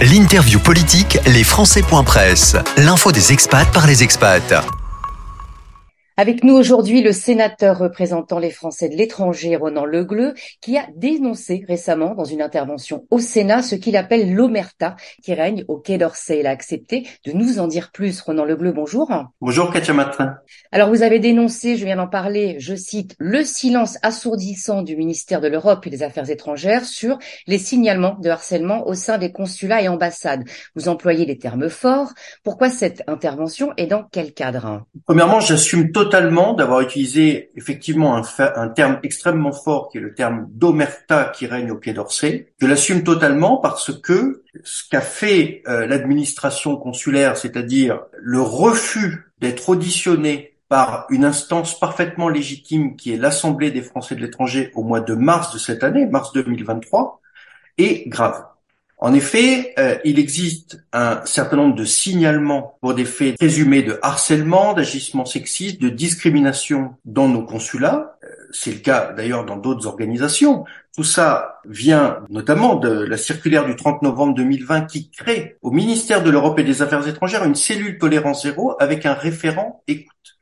L'interview politique, les Presse. L'info des expats par les expats. Avec nous aujourd'hui le sénateur représentant les Français de l'étranger, Ronan Legleux, qui a dénoncé récemment dans une intervention au Sénat ce qu'il appelle l'omerta qui règne au Quai d'Orsay. Il a accepté de nous en dire plus. Ronan Legleux, bonjour. Bonjour Katia Matrin. Alors vous avez dénoncé, je viens d'en parler, je cite, le silence assourdissant du ministère de l'Europe et des Affaires étrangères sur les signalements de harcèlement au sein des consulats et ambassades. Vous employez des termes forts. Pourquoi cette intervention et dans quel cadre? Premièrement, j'assume totalement totalement d'avoir utilisé effectivement un, terme extrêmement fort qui est le terme d'omerta qui règne au Quai d'Orsay. Je l'assume totalement parce que ce qu'a fait euh, l'administration consulaire, c'est-à-dire le refus d'être auditionné par une instance parfaitement légitime qui est l'Assemblée des Français de l'étranger au mois de mars de cette année, mars 2023, est grave. En effet, euh, il existe un certain nombre de signalements pour des faits présumés de harcèlement, d'agissement sexiste, de discrimination dans nos consulats. Euh, c'est le cas d'ailleurs dans d'autres organisations. Tout ça vient notamment de la circulaire du 30 novembre 2020 qui crée au ministère de l'Europe et des Affaires étrangères une cellule tolérance zéro avec un référent écoute.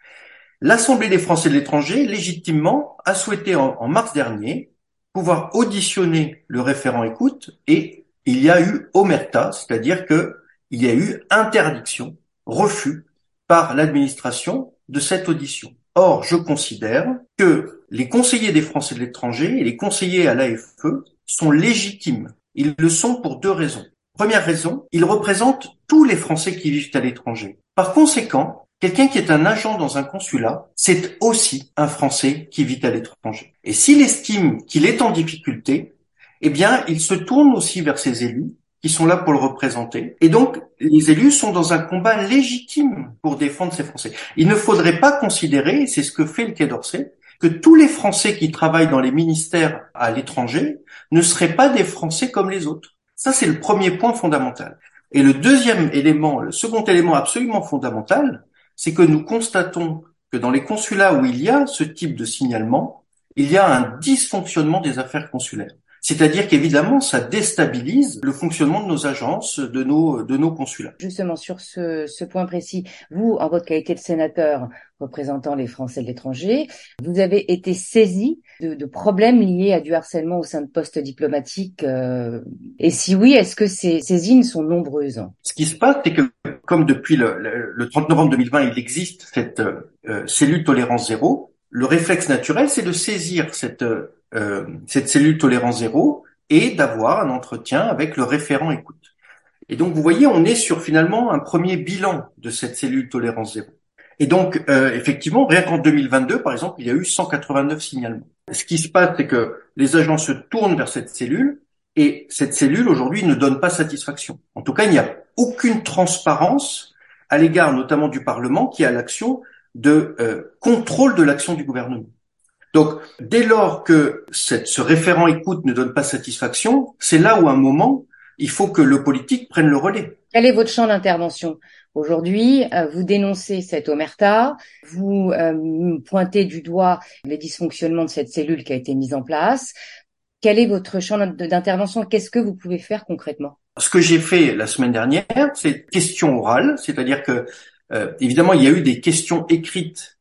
L'Assemblée des Français de l'étranger, légitimement, a souhaité en, en mars dernier pouvoir auditionner le référent écoute et il y a eu omerta, c'est-à-dire que il y a eu interdiction, refus par l'administration de cette audition. Or, je considère que les conseillers des Français de l'étranger et les conseillers à l'AFE sont légitimes. Ils le sont pour deux raisons. Première raison, ils représentent tous les Français qui vivent à l'étranger. Par conséquent, quelqu'un qui est un agent dans un consulat, c'est aussi un Français qui vit à l'étranger. Et s'il estime qu'il est en difficulté, eh bien, il se tourne aussi vers ses élus qui sont là pour le représenter. Et donc, les élus sont dans un combat légitime pour défendre ces Français. Il ne faudrait pas considérer, c'est ce que fait le Quai d'Orsay, que tous les Français qui travaillent dans les ministères à l'étranger ne seraient pas des Français comme les autres. Ça, c'est le premier point fondamental. Et le deuxième élément, le second élément absolument fondamental, c'est que nous constatons que dans les consulats où il y a ce type de signalement, il y a un dysfonctionnement des affaires consulaires. C'est-à-dire qu'évidemment, ça déstabilise le fonctionnement de nos agences, de nos, de nos consulats. Justement, sur ce, ce point précis, vous, en votre qualité de sénateur représentant les Français de l'étranger, vous avez été saisi de, de, problèmes liés à du harcèlement au sein de postes diplomatiques. Euh, et si oui, est-ce que ces saisines sont nombreuses? Ce qui se passe, c'est que comme depuis le, le, 30 novembre 2020, il existe cette euh, cellule tolérance zéro, le réflexe naturel, c'est de saisir cette euh, cette cellule tolérance zéro et d'avoir un entretien avec le référent écoute. Et donc, vous voyez, on est sur finalement un premier bilan de cette cellule tolérance zéro. Et donc, euh, effectivement, rien qu'en 2022, par exemple, il y a eu 189 signalements. Ce qui se passe, c'est que les agents se tournent vers cette cellule et cette cellule, aujourd'hui, ne donne pas satisfaction. En tout cas, il n'y a aucune transparence à l'égard notamment du Parlement qui a l'action de euh, contrôle de l'action du gouvernement. Donc, dès lors que ce référent écoute ne donne pas satisfaction, c'est là où à un moment, il faut que le politique prenne le relais. Quel est votre champ d'intervention? Aujourd'hui, euh, vous dénoncez cette omerta, vous euh, pointez du doigt les dysfonctionnements de cette cellule qui a été mise en place. Quel est votre champ d'intervention? Qu'est-ce que vous pouvez faire concrètement? Ce que j'ai fait la semaine dernière, c'est question orale, c'est-à-dire que euh, évidemment il y a eu des questions écrites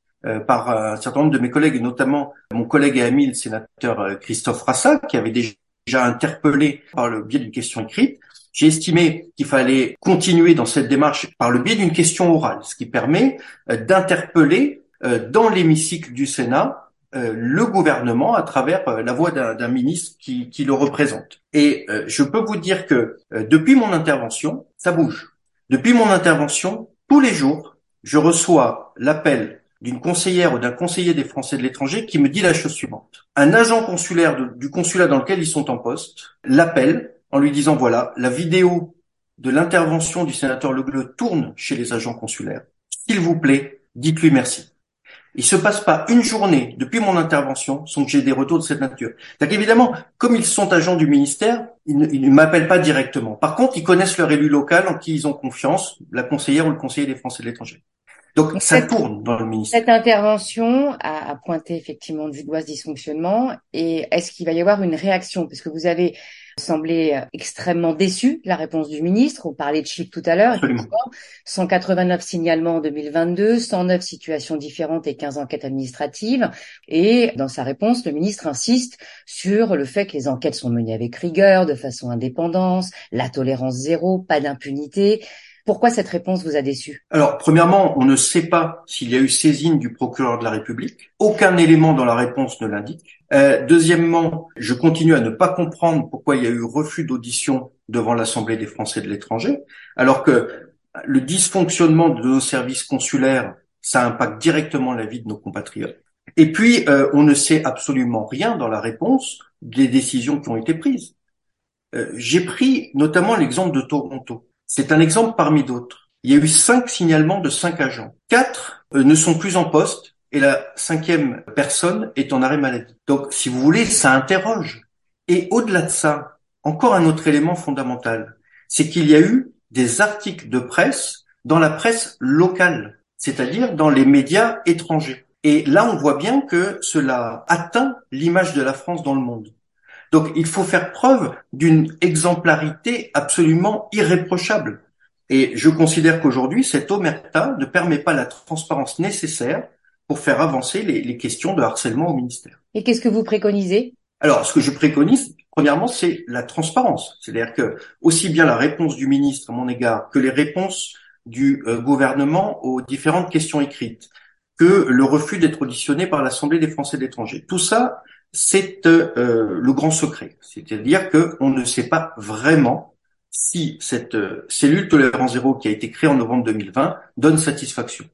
par un certain nombre de mes collègues, notamment mon collègue et ami, le sénateur euh, Christophe Rassa, qui avait déjà interpellé par le biais d'une question écrite. J'ai estimé qu'il fallait continuer dans cette démarche par le biais d'une question orale, ce qui permet euh, d'interpeller dans l'hémicycle du Sénat le gouvernement à travers la voix d'un ministre qui, qui, le représente. Et je peux vous dire que depuis mon intervention, ça bouge. Depuis mon intervention, tous les jours, je reçois l'appel d'une conseillère ou d'un conseiller des Français de l'étranger qui me dit la chose suivante. Un agent consulaire du consulat dans lequel ils sont en poste l'appelle en lui disant voilà, la vidéo de l'intervention du sénateur Le tourne chez les agents consulaires. S'il vous plaît, dites-lui merci. Il se passe pas une journée depuis mon intervention sans que j'ai des retours de cette nature. Évidemment, comme ils sont agents du ministère, ils ne, m'appellent pas directement. Par contre, ils connaissent leur élu local en qui ils ont confiance, la conseillère ou le conseiller des Français de l'étranger. Donc, ça tourne dans le ministère. Cette intervention a, a pointé effectivement du doigt ce dysfonctionnement. Et est-ce qu'il va y avoir une réaction? Parce que vous avez semblait euh, extrêmement déçu de la réponse du ministre. On parlait de chiffres tout à l'heure. 189 signalements en 2022, 109 situations différentes et 15 enquêtes administratives. Et dans sa réponse, le ministre insiste sur le fait que les enquêtes sont menées avec rigueur, de façon indépendante, la tolérance zéro, pas d'impunité. Pourquoi cette réponse vous a déçu? Alors, premièrement, on ne sait pas s'il y a eu saisine du procureur de la République. Aucun élément dans la réponse ne l'indique. Euh, deuxièmement, je continue à ne pas comprendre pourquoi il y a eu refus d'audition devant l'Assemblée des Français de l'étranger, alors que le dysfonctionnement de nos services consulaires, ça impacte directement la vie de nos compatriotes. Et puis, euh, on ne sait absolument rien dans la réponse des décisions qui ont été prises. Euh, j'ai pris notamment l'exemple de Toronto. C'est un exemple parmi d'autres. Il y a eu cinq signalements de cinq agents. Quatre euh, ne sont plus en poste et la cinquième personne est en arrêt maladie. Donc, si vous voulez, ça interroge. Et au-delà de ça, encore un autre élément fondamental, c'est qu'il y a eu des articles de presse dans la presse locale, c'est-à-dire dans les médias étrangers. Et là, on voit bien que cela atteint l'image de la France dans le monde. Donc il faut faire preuve d'une exemplarité absolument irréprochable. Et je considère qu'aujourd'hui, cette omerta ne permet pas la transparence nécessaire pour faire avancer les, questions de harcèlement au ministère. Et qu'est-ce que vous préconisez? Alors, ce que je préconise, premièrement, c'est la transparence. C'est-à-dire que aussi bien la réponse du ministre à mon égard que les réponses du euh, gouvernement aux différentes questions écrites, que le refus d'être auditionné par l'Assemblée des Français de l'étranger. Tout ça, c'est euh, le grand secret. C'est-à-dire qu'on ne sait pas vraiment si cette euh, cellule tolérance zéro qui a été créée en novembre 2020 donne satisfaction.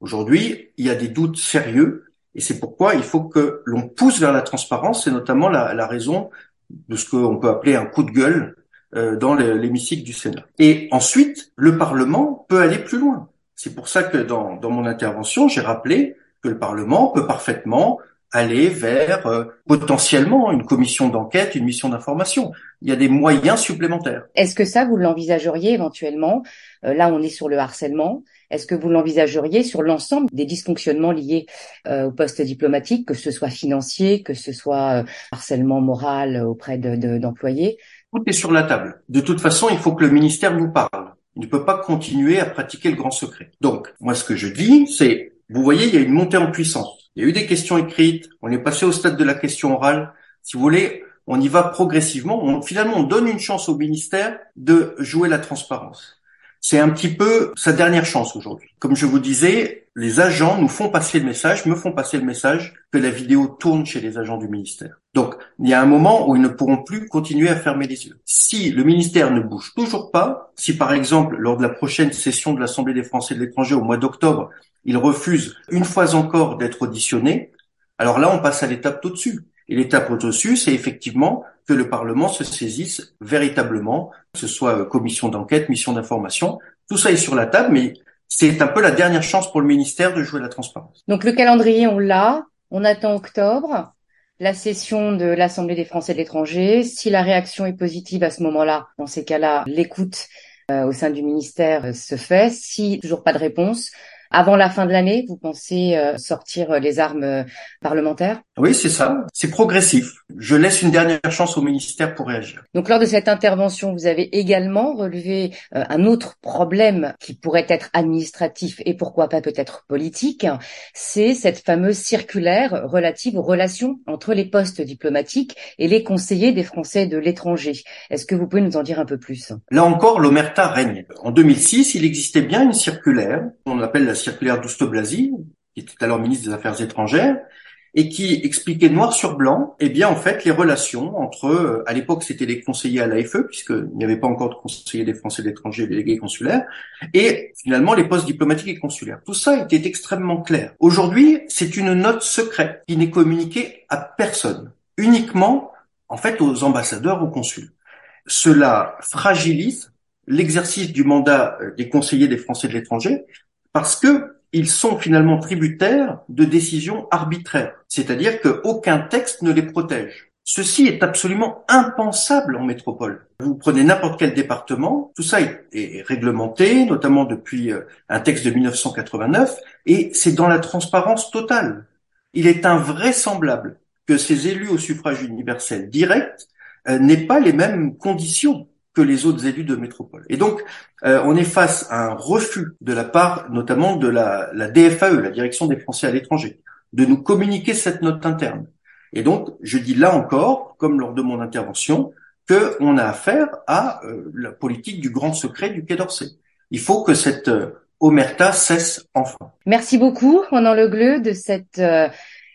Aujourd'hui, il y a des doutes sérieux et c'est pourquoi il faut que l'on pousse vers la transparence. C'est notamment la, raison de ce qu'on peut appeler un coup de gueule euh, dans l'hémicycle du Sénat. Et ensuite, le Parlement peut aller plus loin. C'est pour ça que dans, dans mon intervention, j'ai rappelé que le Parlement peut parfaitement aller vers euh, potentiellement une commission d'enquête, une mission d'information. Il y a des moyens supplémentaires. Est-ce que ça, vous l'envisageriez éventuellement euh, Là, on est sur le harcèlement. Est-ce que vous l'envisageriez sur l'ensemble des dysfonctionnements liés euh, au poste diplomatique, que ce soit financier, que ce soit harcèlement moral auprès d'employés de, Tout est sur la table. De toute façon, il faut que le ministère nous parle. Il ne peut pas continuer à pratiquer le grand secret. Donc, moi, ce que je dis, c'est, vous voyez, il y a une montée en puissance il y a eu des questions écrites, on est passé au stade de la question orale. Si vous voulez, on y va progressivement. finalement, on donne une chance au ministère de jouer la transparence. C'est un petit peu sa dernière chance aujourd'hui. Comme je vous disais, les agents nous font passer le message, me font passer le message que la vidéo tourne chez les agents du ministère. Donc, il y a un moment où ils ne pourront plus continuer à fermer les yeux. Si le ministère ne bouge toujours pas, si par exemple, lors de la prochaine session de l'Assemblée des Français de l'étranger au mois d'octobre, il refuse une fois encore d'être auditionné, alors là, on passe à l'étape au-dessus. Et l'étape au-dessus, c'est effectivement que le Parlement se saisisse véritablement, que ce soit euh, commission d'enquête, mission d'information. Tout ça est sur la table, mais c'est un peu la dernière chance pour le ministère de jouer la transparence. Donc le calendrier, on l'a. On attend octobre, la session de l'Assemblée des Français de l'étranger. Si la réaction est positive à ce moment-là, dans ces cas-là, l'écoute euh, au sein du ministère euh, se fait. Si toujours pas de réponse, avant la fin de l'année, vous pensez euh, sortir euh, les armes euh, parlementaires? Oui, c'est ça. C'est progressif. Je laisse une dernière chance au ministère pour réagir. Donc lors de cette intervention, vous avez également relevé un autre problème qui pourrait être administratif et pourquoi pas peut-être politique, c'est cette fameuse circulaire relative aux relations entre les postes diplomatiques et les conseillers des Français de l'étranger. Est-ce que vous pouvez nous en dire un peu plus? Là encore, l'omerta règne. En 2006, il existait bien une circulaire, on appelle la circulaire d'Ousto-Blazy, qui était alors ministre des Affaires étrangères, et qui expliquait noir sur blanc, eh bien en fait les relations entre, euh, à l'époque c'était les conseillers à l'AFE puisqu'il n'y avait pas encore de conseillers des Français de l'étranger, délégués consulaires, et finalement les postes diplomatiques et consulaires. Tout ça était extrêmement clair. Aujourd'hui, c'est une note secrète qui n'est communiquée à personne, uniquement en fait aux ambassadeurs, aux consuls. Cela fragilise l'exercice du mandat euh, des conseillers des Français de l'étranger parce que ils sont finalement tributaires de décisions arbitraires, c'est-à-dire qu'aucun texte ne les protège. Ceci est absolument impensable en métropole. Vous prenez n'importe quel département, tout ça est, réglementé, notamment depuis euh, un texte de 1989, et c'est dans la transparence totale. Il est invraisemblable que ces élus au suffrage universel direct n'est pas les mêmes conditions que les autres élus de métropole. Et donc, on est face à un refus de la part notamment de la, la DFAE, la Direction des Français à l'étranger, de nous communiquer cette note interne. Et donc, je dis là encore, comme lors de mon intervention, qu'on a affaire à euh, la politique du grand secret du Quai d'Orsay. Il faut que cette euh, omerta cesse enfin. Merci beaucoup, Ronan Legleux, de cette euh,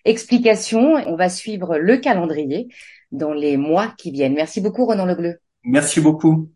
explication. On va suivre le calendrier dans les mois qui viennent. Merci beaucoup, Ronan Legleux. Merci beaucoup.